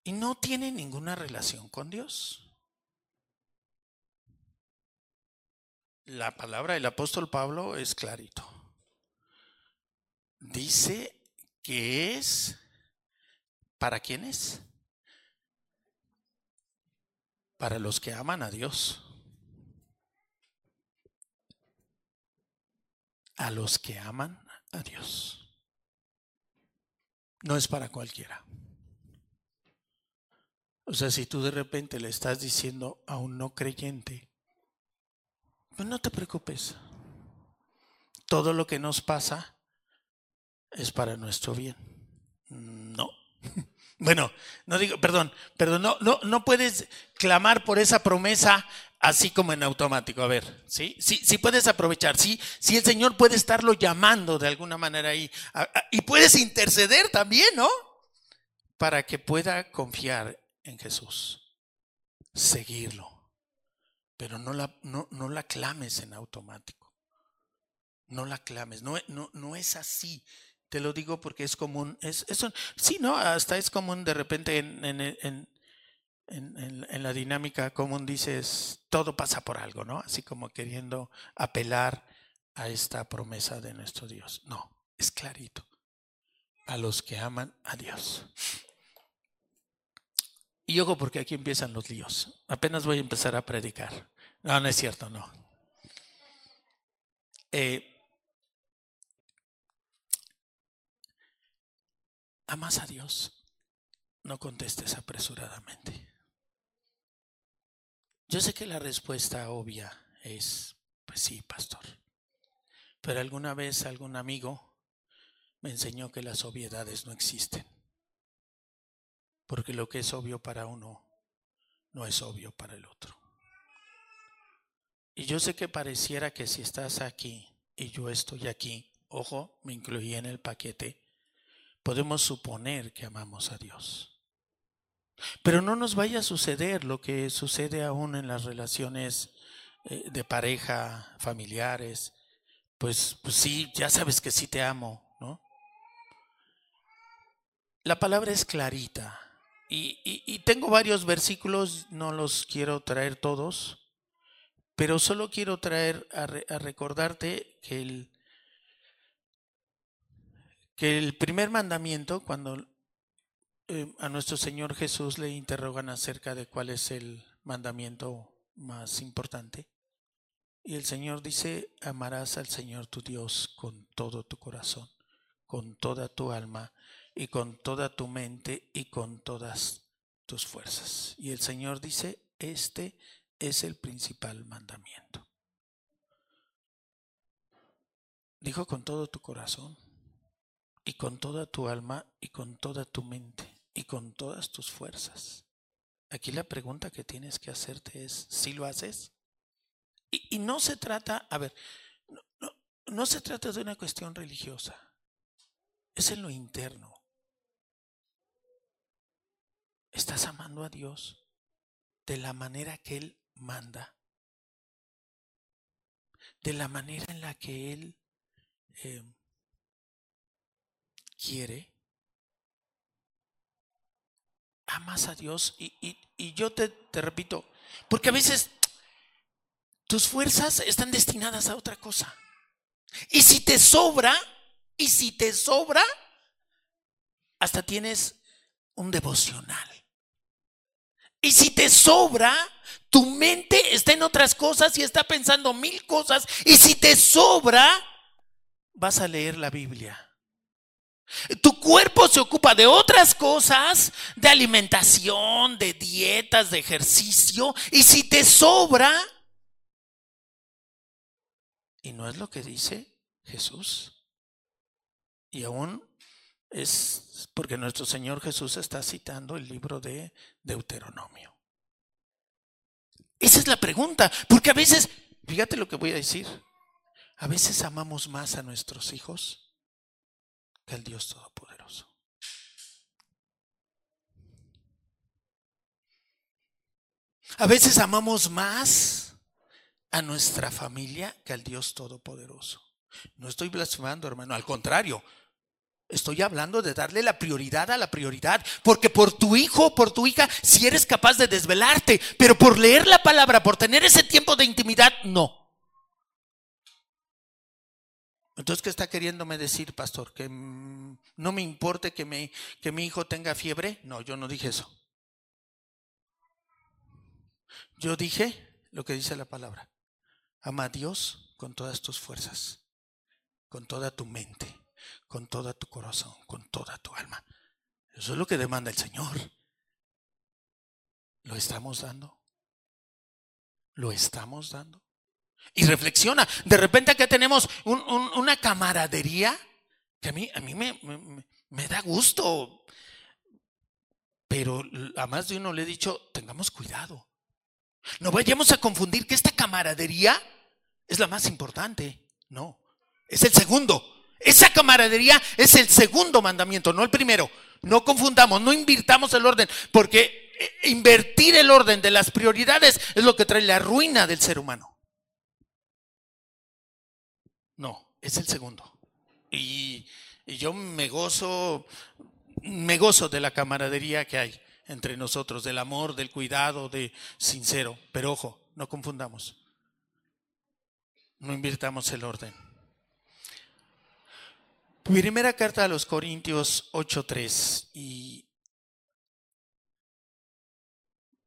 Y no tiene ninguna relación con Dios. La palabra del apóstol Pablo es clarito dice que es, ¿para quiénes? Para los que aman a Dios. A los que aman a Dios. No es para cualquiera. O sea, si tú de repente le estás diciendo a un no creyente, pues no te preocupes. Todo lo que nos pasa es para nuestro bien. No. <laughs> Bueno, no digo, perdón, perdón, no, no, no puedes clamar por esa promesa así como en automático. A ver, ¿sí? Sí, sí puedes aprovechar, sí, sí el Señor puede estarlo llamando de alguna manera ahí. Y puedes interceder también, ¿no? Para que pueda confiar en Jesús, seguirlo. Pero no la, no, no la clames en automático. No la clames, no, no, no es así. Te lo digo porque es común. Es, sí, ¿no? Hasta es común de repente en, en, en, la dinámica común dices, todo pasa por algo, ¿no? Así como queriendo apelar a esta promesa de nuestro Dios. No, es clarito. A los que aman a Dios. Y ojo porque aquí empiezan los líos. Apenas voy a empezar a predicar. No, no es cierto, no. Eh, ¿Amas a Dios? No contestes apresuradamente. Yo sé que la respuesta obvia es, pues sí, pastor. Pero alguna vez algún amigo me enseñó que las obviedades no existen. Porque lo que es obvio para uno no es obvio para el otro. Y yo sé que pareciera que si estás aquí y yo estoy aquí, ojo, me incluí en el paquete, podemos suponer que amamos a Dios. Pero no nos vaya a suceder lo que sucede aún en las relaciones eh, de pareja, familiares. Pues, pues sí, ya sabes que sí te amo, ¿no? La palabra es clarita Y, tengo varios versículos, no los quiero traer todos, pero solo quiero traer a, recordarte que el, que el primer mandamiento, cuando eh, a nuestro Señor Jesús le interrogan acerca de cuál es el mandamiento más importante, y el Señor dice, amarás al Señor tu Dios con todo tu corazón, con toda tu alma y con toda tu mente y con todas tus fuerzas. Y el Señor dice, este es el principal mandamiento. Dijo con todo tu corazón y con toda tu alma y con toda tu mente y con todas tus fuerzas. Aquí la pregunta que tienes que hacerte es, ¿si lo haces? Y, no se trata, a ver, no, se trata de una cuestión religiosa, es en lo interno. Estás amando a Dios de la manera que Él manda, de la manera en la que Él eh, quiere. Amas a Dios y, yo te, te repito, porque a veces tus fuerzas están destinadas a otra cosa. Y si te sobra, y si te sobra, hasta tienes un devocional. Y si te sobra, tu mente está en otras cosas y está pensando mil cosas. Y si te sobra, vas a leer la Biblia. Tu cuerpo se ocupa de otras cosas, de alimentación, de dietas, de ejercicio. Y si te sobra, y no es lo que dice Jesús. Y aún es porque nuestro Señor Jesús está citando el libro de Deuteronomio. Esa es la pregunta, porque a veces, fíjate lo que voy a decir, a veces amamos más a nuestros hijos al Dios Todopoderoso. A veces amamos más a nuestra familia que al Dios Todopoderoso. No estoy blasfemando, hermano, al contrario. Estoy hablando de darle la prioridad a la prioridad, porque por tu hijo por tu hija, si eres capaz de desvelarte, pero por leer la palabra, por tener ese tiempo de intimidad, no. Entonces, ¿qué está queriéndome decir, pastor? ¿Que mm, no me importe que, que mi hijo tenga fiebre? No, yo no dije eso. Yo dije lo que dice la palabra. Ama a Dios con todas tus fuerzas, con toda tu mente, con todo tu corazón, con toda tu alma. Eso es lo que demanda el Señor. ¿Lo estamos dando? ¿Lo estamos dando? Y reflexiona. De repente acá tenemos una camaradería que a mí, a mí me, me da gusto. Pero a más de uno le he dicho, tengamos cuidado. No vayamos a confundir que esta camaradería es la más importante. No, es el segundo. Esa camaradería es el segundo mandamiento, no el primero. No confundamos, no invirtamos el orden, porque eh, invertir el orden de las prioridades es lo que trae la ruina del ser humano. Es el segundo. Y, yo me gozo, me gozo de la camaradería que hay entre nosotros, del amor, del cuidado, de sincero. Pero ojo, no confundamos. No invirtamos el orden. Primera carta a los Corintios 8.3 y,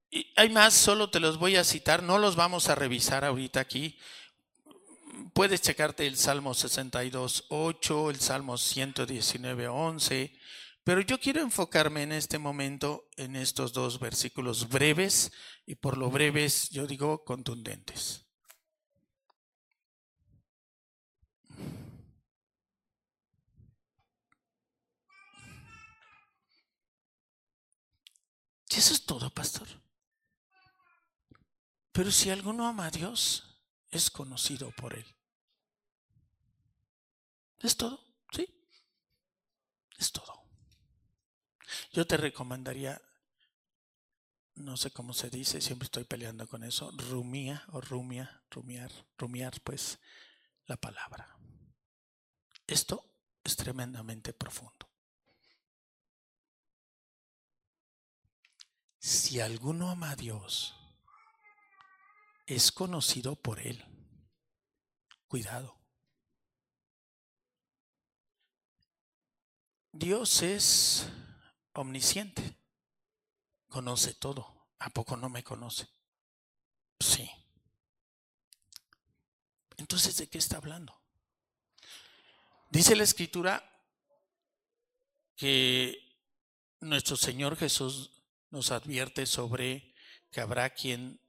y hay más, solo te los voy a citar, no los vamos a revisar ahorita aquí. Puedes checarte el Salmo 62.8, el Salmo 119.11, pero yo quiero enfocarme en este momento en estos dos versículos breves y por lo breves yo digo contundentes. Y eso es todo, pastor. Pero si alguno ama a Dios, es conocido por Él. Es todo, ¿sí? Es todo. Yo te recomendaría, no sé cómo se dice, siempre estoy peleando con eso, rumía o rumia, rumiar, rumiar pues la palabra. Esto es tremendamente profundo. si alguno ama a Dios, es conocido por Él. Cuidado. Dios es omnisciente, conoce todo. ¿A poco no me conoce? Sí. Entonces, ¿de qué está hablando? Dice la escritura que nuestro Señor Jesús nos advierte sobre que habrá quien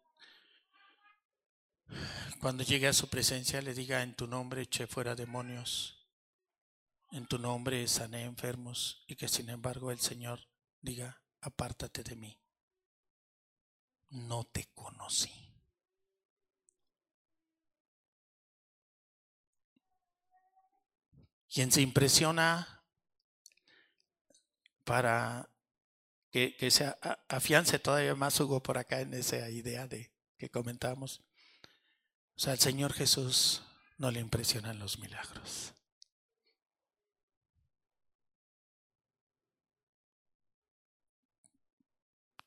cuando llegue a su presencia le diga en tu nombre eché fuera demonios, en tu nombre sané enfermos y que sin embargo el Señor diga apártate de mí, no te conocí. Quien se impresiona para que, se afiance todavía más Hugo por acá en esa idea de que comentamos. O sea, al Señor Jesús no le impresionan los milagros.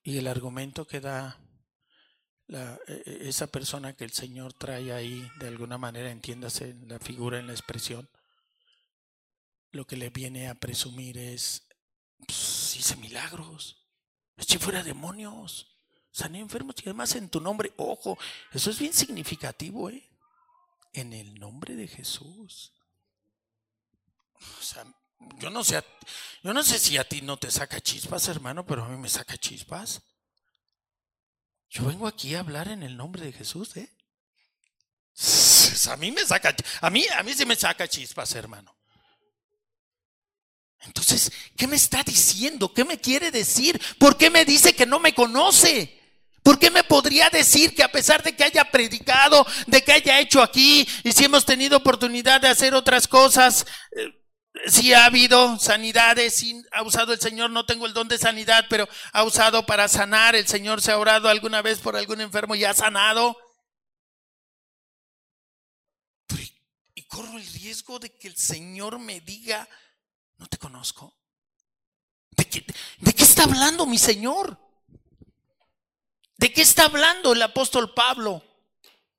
Y el argumento que da e, e, esa persona que el Señor trae ahí, de alguna manera, entiéndase la figura, en la expresión, lo que le viene a presumir es, pues, hice milagros, eché fuera demonios, sané enfermos y además en tu nombre, ojo, eso es bien significativo, ¿eh? En el nombre de Jesús. O sea, yo no sé, yo no sé si a ti no te saca chispas, hermano, pero a mí me saca chispas. Yo vengo aquí a hablar en el nombre de Jesús, ¿eh? A mí me saca, a mí, a mí me saca chispas, hermano. Entonces, ¿qué me está diciendo? ¿Qué me quiere decir? ¿Por qué me dice que no me conoce? ¿Por qué me podría decir que a pesar de que haya predicado, de que haya hecho aquí, y si hemos tenido oportunidad de hacer otras cosas, eh, si ha habido sanidades, si ha usado el Señor, no tengo el don de sanidad, pero ha usado para sanar, el Señor se ha orado alguna vez por algún enfermo y ha sanado? Y corro el riesgo de que el Señor me diga, no te conozco. ¿De qué, está hablando mi Señor? ¿De qué está hablando el apóstol Pablo?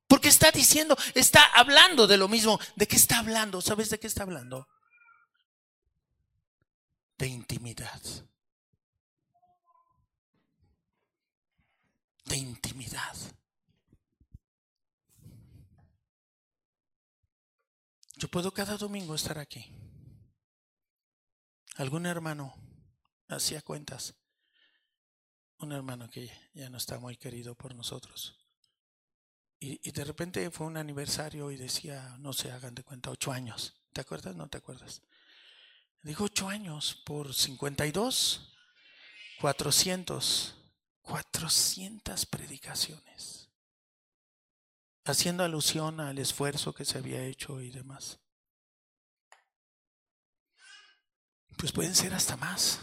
Porque está diciendo, está hablando de lo mismo. ¿De qué está hablando? ¿Sabes de qué está hablando? De intimidad. De intimidad. Yo puedo cada domingo estar aquí algún hermano hacía cuentas, un hermano que ya no está muy querido por nosotros. Y, de repente fue un aniversario y decía, no se hagan de cuenta, ocho años. ¿Te acuerdas? No te acuerdas. Dijo ocho años por 52, 400, 400 predicaciones, haciendo alusión al esfuerzo que se había hecho y demás. Pues pueden ser hasta más.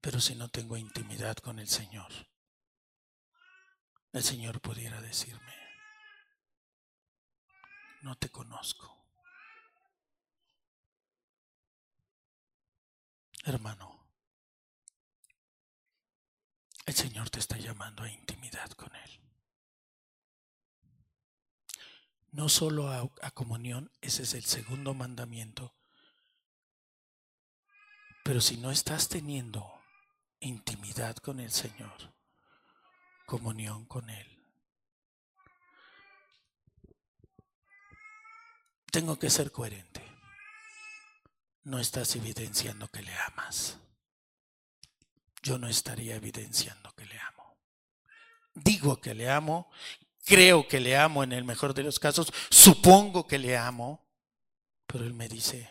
Pero si no tengo intimidad con el Señor, el Señor pudiera decirme, no te conozco. Hermano, el Señor te está llamando a intimidad con Él. No solo a, comunión, ese es el segundo mandamiento, pero si no estás teniendo intimidad con el Señor, comunión con Él, tengo que ser coherente. No estás evidenciando que le amas. Yo no estaría evidenciando que le amo. Digo que le amo, creo que le amo en el mejor de los casos, supongo que le amo, pero Él me dice,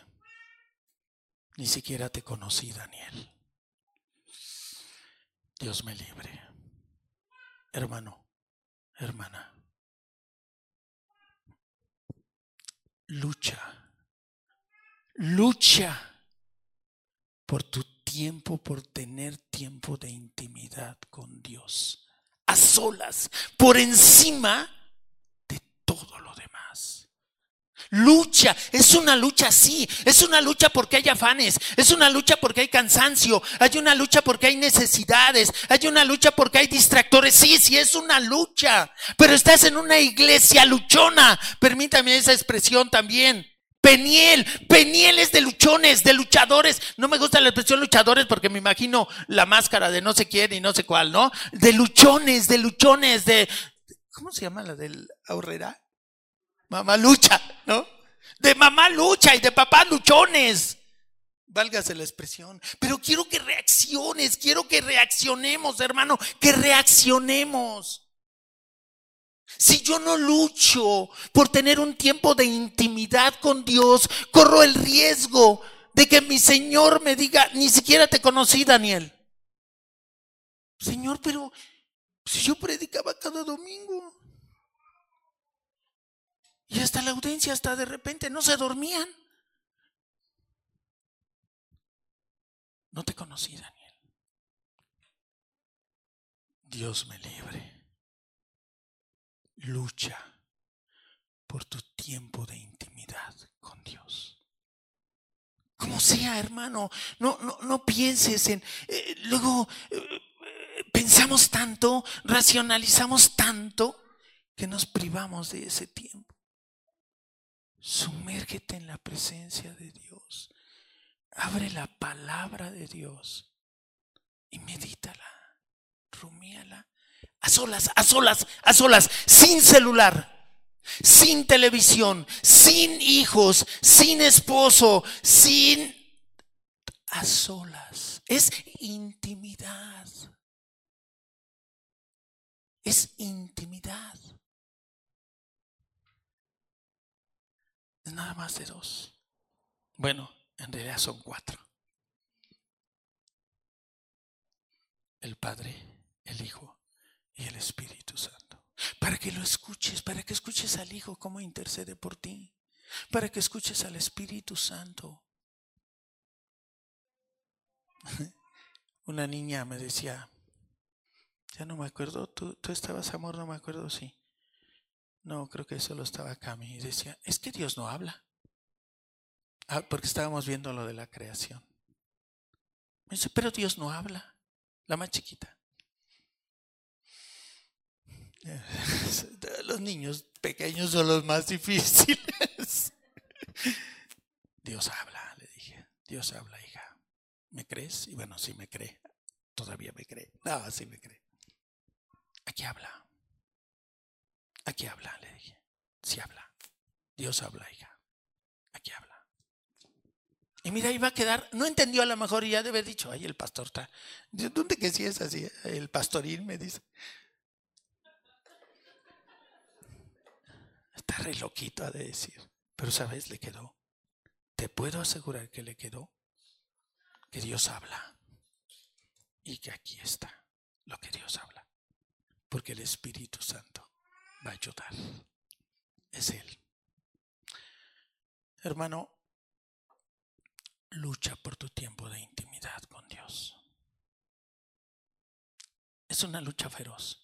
ni siquiera te conocí, Daniel. Dios me libre. Hermano, hermana, lucha, lucha por tu tiempo, por tener tiempo de intimidad con Dios, a solas, por encima de todo lo demás. Lucha, es una lucha sí, es una lucha porque hay afanes, es una lucha porque hay cansancio, hay una lucha porque hay necesidades, hay una lucha porque hay distractores, sí, sí es una lucha, pero estás en una iglesia luchona, permítame esa expresión también. Peniel, Peniel es de luchones, de luchadores. No me gusta la expresión luchadores porque me imagino la máscara de no sé quién y no sé cuál, ¿no? De luchones, de luchones, de... ¿Cómo se llama la del ahorrera? Mamá lucha, ¿no? De mamá lucha y de papá luchones. Válgase la expresión. Pero quiero que reacciones, quiero que reaccionemos, hermano, que reaccionemos. Si yo no lucho por tener un tiempo de intimidad con Dios, corro el riesgo de que mi Señor me diga, ni siquiera te conocí, Daniel. Señor, pero si yo predicaba cada domingo. Y hasta la audiencia, hasta de repente, no se dormían. No te conocí, Daniel. Dios me libre. Lucha por tu tiempo de intimidad con Dios. Como sea, hermano, no, no, no pienses en... Eh, luego eh, pensamos tanto, racionalizamos tanto, que nos privamos de ese tiempo. Sumérgete en la presencia de Dios. Abre la palabra de Dios y medítala, rumíala. A solas, a solas, a solas, sin celular, sin televisión, sin hijos, sin esposo, sin... A solas. Es intimidad. Es intimidad. Es nada más de dos. Bueno, en realidad son cuatro. El Padre, el Hijo y el Espíritu Santo. Para que lo escuches, para que escuches al Hijo cómo intercede por ti, para que escuches al Espíritu Santo. <laughs> Una niña me decía, ya no me acuerdo, tú, tú estabas amor, no me acuerdo, sí. No, creo que solo estaba Cami y decía, es que Dios no habla. Ah, porque estábamos viendo lo de la creación. Me dice, pero Dios no habla. La más chiquita. <laughs> Los niños pequeños son los más difíciles. Dios habla, le dije. Dios habla, hija. ¿Me crees? Y bueno, sí me cree. Todavía me cree. No, sí me cree. Aquí habla. Aquí habla, le dije. Sí habla. Dios habla, hija. Aquí habla. Y mira, iba a quedar, no entendió a lo mejor y ya debe haber dicho, ay, el pastor está. ¿Dónde que sí es así? El pastorín me dice. Está re loquito, de decir. Pero, ¿sabes? Le quedó. Te puedo asegurar que le quedó que Dios habla. Y que aquí está lo que Dios habla. Porque el Espíritu Santo va a ayudar. Es Él. Hermano, lucha por tu tiempo de intimidad con Dios. Es una lucha feroz.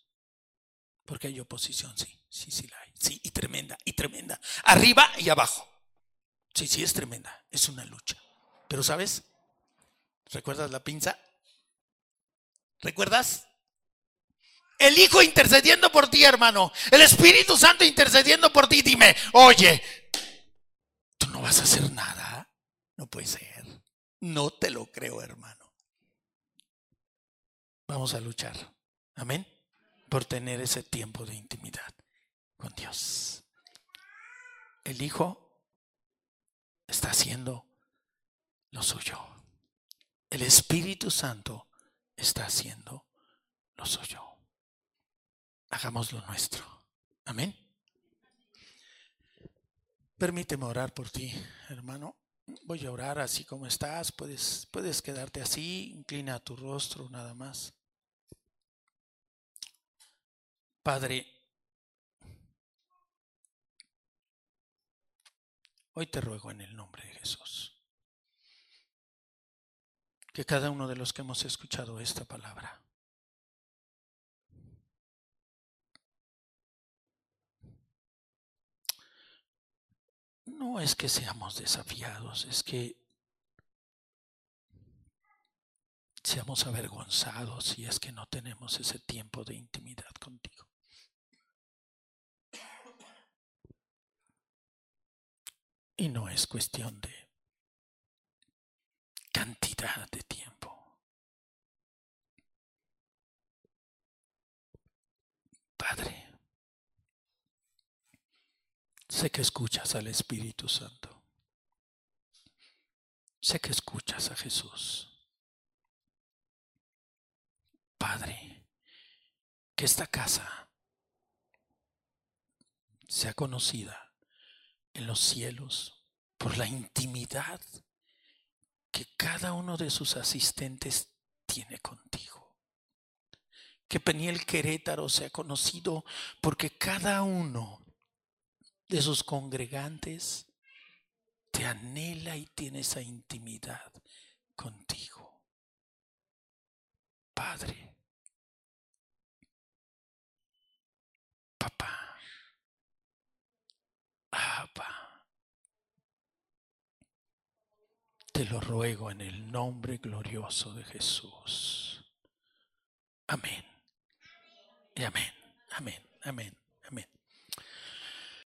Porque hay oposición, sí, sí, sí la hay. Sí, y tremenda, y tremenda. Arriba y abajo. Sí, sí, es tremenda. Es una lucha. Pero ¿sabes? ¿Recuerdas la pinza? ¿Recuerdas? El Hijo intercediendo por ti, hermano. El Espíritu Santo intercediendo por ti. Dime, oye, tú no vas a hacer nada. No puede ser. No te lo creo, hermano. Vamos a luchar. Amén. Por tener ese tiempo de intimidad con Dios. El Hijo está haciendo lo suyo. El Espíritu Santo está haciendo lo suyo hagamos lo nuestro. Amén. Permíteme orar por ti, hermano. Voy a orar así como estás. Puedes, puedes quedarte así. Inclina tu rostro nada más. Padre, hoy te ruego en el nombre de Jesús que cada uno de los que hemos escuchado esta palabra no es que seamos desafiados, es que seamos avergonzados si es que no tenemos ese tiempo de intimidad contigo. Y no es cuestión de cantidad de tiempo. Padre, sé que escuchas al Espíritu Santo. Sé que escuchas a Jesús. Padre, que esta casa sea conocida en los cielos por la intimidad que cada uno de sus asistentes tiene contigo. Que Peniel Querétaro sea conocido porque cada uno de sus congregantes te anhela y tiene esa intimidad contigo. Padre, papá, Te lo ruego en el nombre glorioso de Jesús. Amén. Y amén. Amén. Amén.